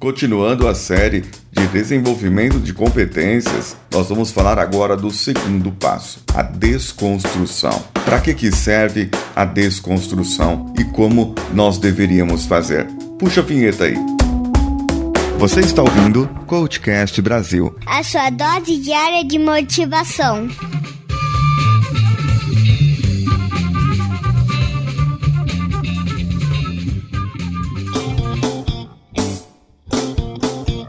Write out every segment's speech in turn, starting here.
Continuando a série de desenvolvimento de competências, nós vamos falar agora do segundo passo, a desconstrução. Para que, que serve a desconstrução e como nós deveríamos fazer? Puxa a vinheta aí. Você está ouvindo Coachcast Brasil a sua dose diária de motivação.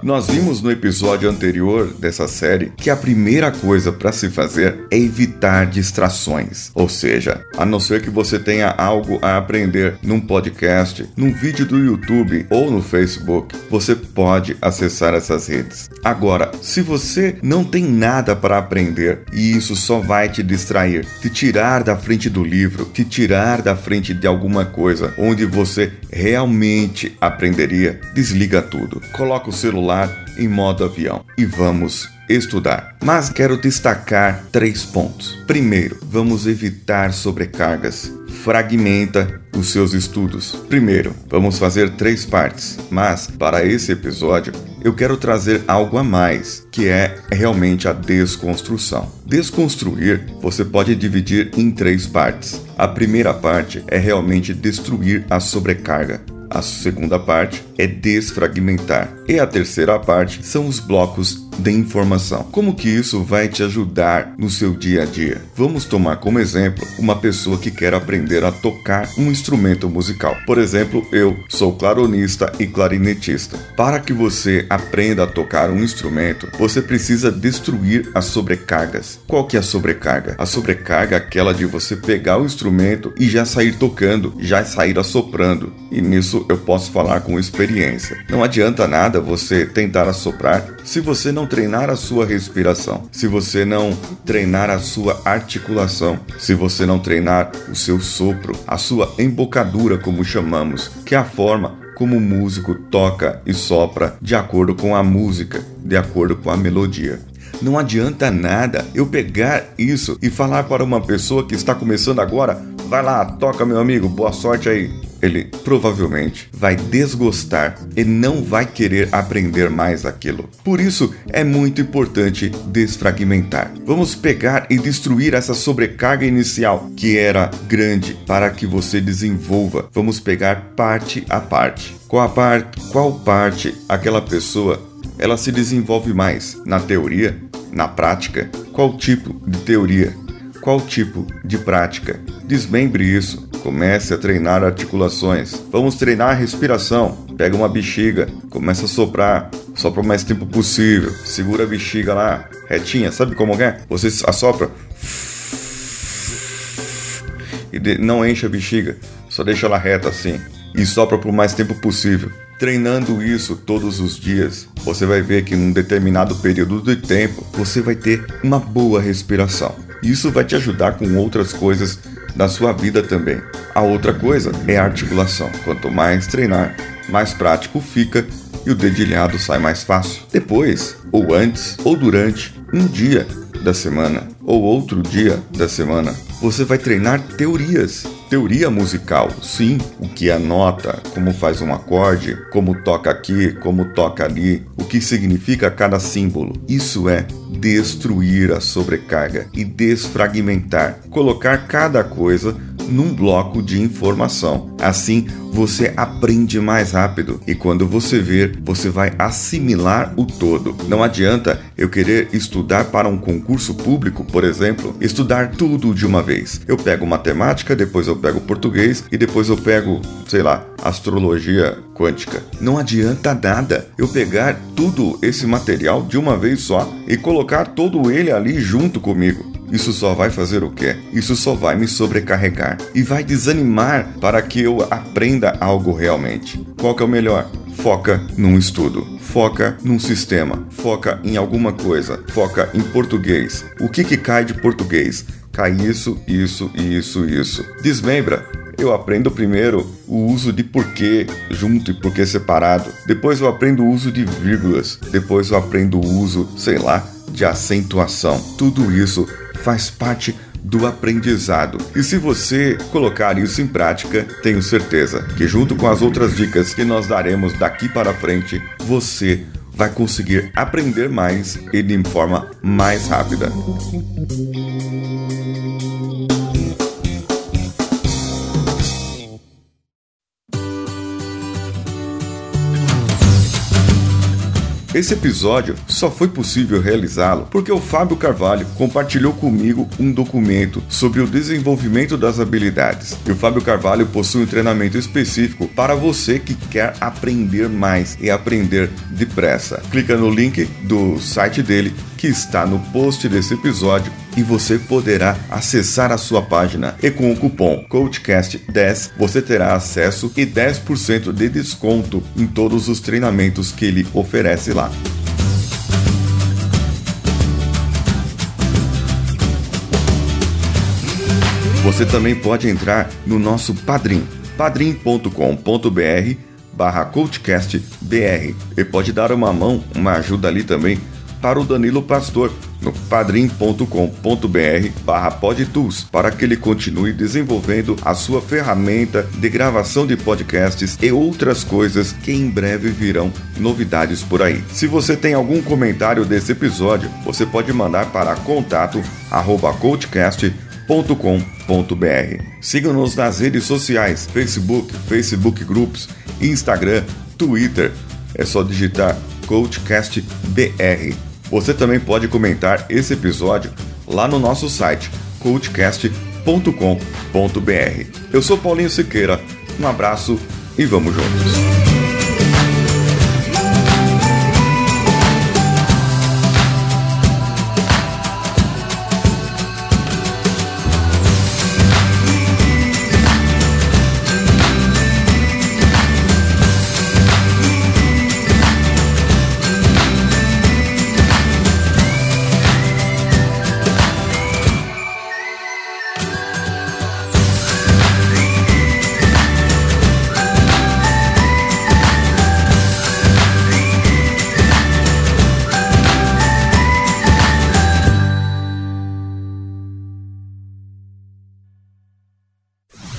Nós vimos no episódio anterior dessa série que a primeira coisa para se fazer é evitar distrações. Ou seja, a não ser que você tenha algo a aprender num podcast, num vídeo do YouTube ou no Facebook, você pode acessar essas redes. Agora, se você não tem nada para aprender e isso só vai te distrair, te tirar da frente do livro, te tirar da frente de alguma coisa onde você realmente aprenderia, desliga tudo. Coloca o celular em modo avião e vamos estudar. Mas quero destacar três pontos. Primeiro, vamos evitar sobrecargas. Fragmenta os seus estudos. Primeiro, vamos fazer três partes, mas para esse episódio eu quero trazer algo a mais, que é realmente a desconstrução. Desconstruir você pode dividir em três partes. A primeira parte é realmente destruir a sobrecarga. A segunda parte é desfragmentar. E a terceira parte são os blocos de informação. Como que isso vai te ajudar no seu dia a dia? Vamos tomar como exemplo uma pessoa que quer aprender a tocar um instrumento musical. Por exemplo, eu sou claronista e clarinetista. Para que você aprenda a tocar um instrumento, você precisa destruir as sobrecargas. Qual que é a sobrecarga? A sobrecarga é aquela de você pegar o instrumento e já sair tocando, já sair assoprando. E nisso eu posso falar com experiência. Não adianta nada você tentar assoprar se você não treinar a sua respiração, se você não treinar a sua articulação, se você não treinar o seu sopro, a sua embocadura, como chamamos, que é a forma como o músico toca e sopra de acordo com a música, de acordo com a melodia. Não adianta nada eu pegar isso e falar para uma pessoa que está começando agora: vai lá, toca, meu amigo, boa sorte aí ele provavelmente vai desgostar e não vai querer aprender mais aquilo. Por isso, é muito importante desfragmentar. Vamos pegar e destruir essa sobrecarga inicial que era grande para que você desenvolva. Vamos pegar parte a parte. Qual a parte, qual parte aquela pessoa ela se desenvolve mais na teoria, na prática? Qual tipo de teoria? Qual tipo de prática? Desmembre isso. Comece a treinar articulações. Vamos treinar a respiração. Pega uma bexiga, começa a soprar. Sopra o mais tempo possível. Segura a bexiga lá, retinha. Sabe como é? Você assopra. E não enche a bexiga. Só deixa ela reta assim. E sopra por mais tempo possível. Treinando isso todos os dias, você vai ver que num determinado período de tempo você vai ter uma boa respiração. Isso vai te ajudar com outras coisas da sua vida também. A outra coisa é a articulação. Quanto mais treinar, mais prático fica e o dedilhado sai mais fácil. Depois, ou antes, ou durante um dia da semana ou outro dia da semana, você vai treinar teorias. Teoria musical, sim, o que é nota, como faz um acorde, como toca aqui, como toca ali, o que significa cada símbolo. Isso é destruir a sobrecarga e desfragmentar, colocar cada coisa num bloco de informação. Assim, você aprende mais rápido e quando você ver, você vai assimilar o todo. Não adianta eu querer estudar para um concurso público, por exemplo, estudar tudo de uma vez. Eu pego matemática, depois eu pego português e depois eu pego, sei lá, astrologia quântica. Não adianta nada eu pegar tudo esse material de uma vez só e colocar todo ele ali junto comigo. Isso só vai fazer o quê? Isso só vai me sobrecarregar e vai desanimar para que eu aprenda algo realmente. Qual que é o melhor? Foca num estudo, foca num sistema, foca em alguma coisa, foca em português. O que que cai de português? Cai isso, isso, isso, isso. Desmembra eu aprendo primeiro o uso de porquê junto e porquê separado. Depois eu aprendo o uso de vírgulas. Depois eu aprendo o uso, sei lá, de acentuação. Tudo isso faz parte do aprendizado. E se você colocar isso em prática, tenho certeza que, junto com as outras dicas que nós daremos daqui para frente, você vai conseguir aprender mais e de forma mais rápida. Esse episódio só foi possível realizá-lo porque o Fábio Carvalho compartilhou comigo um documento sobre o desenvolvimento das habilidades. E o Fábio Carvalho possui um treinamento específico para você que quer aprender mais e aprender depressa. Clica no link do site dele que está no post desse episódio e você poderá acessar a sua página. E com o cupom CoachCast10 você terá acesso e 10% de desconto em todos os treinamentos que ele oferece lá. Você também pode entrar no nosso Padrim, padrim.com.br barra CoachCastBR e pode dar uma mão, uma ajuda ali também para o Danilo Pastor no padrim.com.br barra podtools para que ele continue desenvolvendo a sua ferramenta de gravação de podcasts e outras coisas que em breve virão novidades por aí. Se você tem algum comentário desse episódio, você pode mandar para contato arroba coachcast.com.br. Siga-nos nas redes sociais, Facebook, Facebook Groups, Instagram, Twitter. É só digitar CoachCastBR. Você também pode comentar esse episódio lá no nosso site coachcast.com.br. Eu sou Paulinho Siqueira, um abraço e vamos juntos.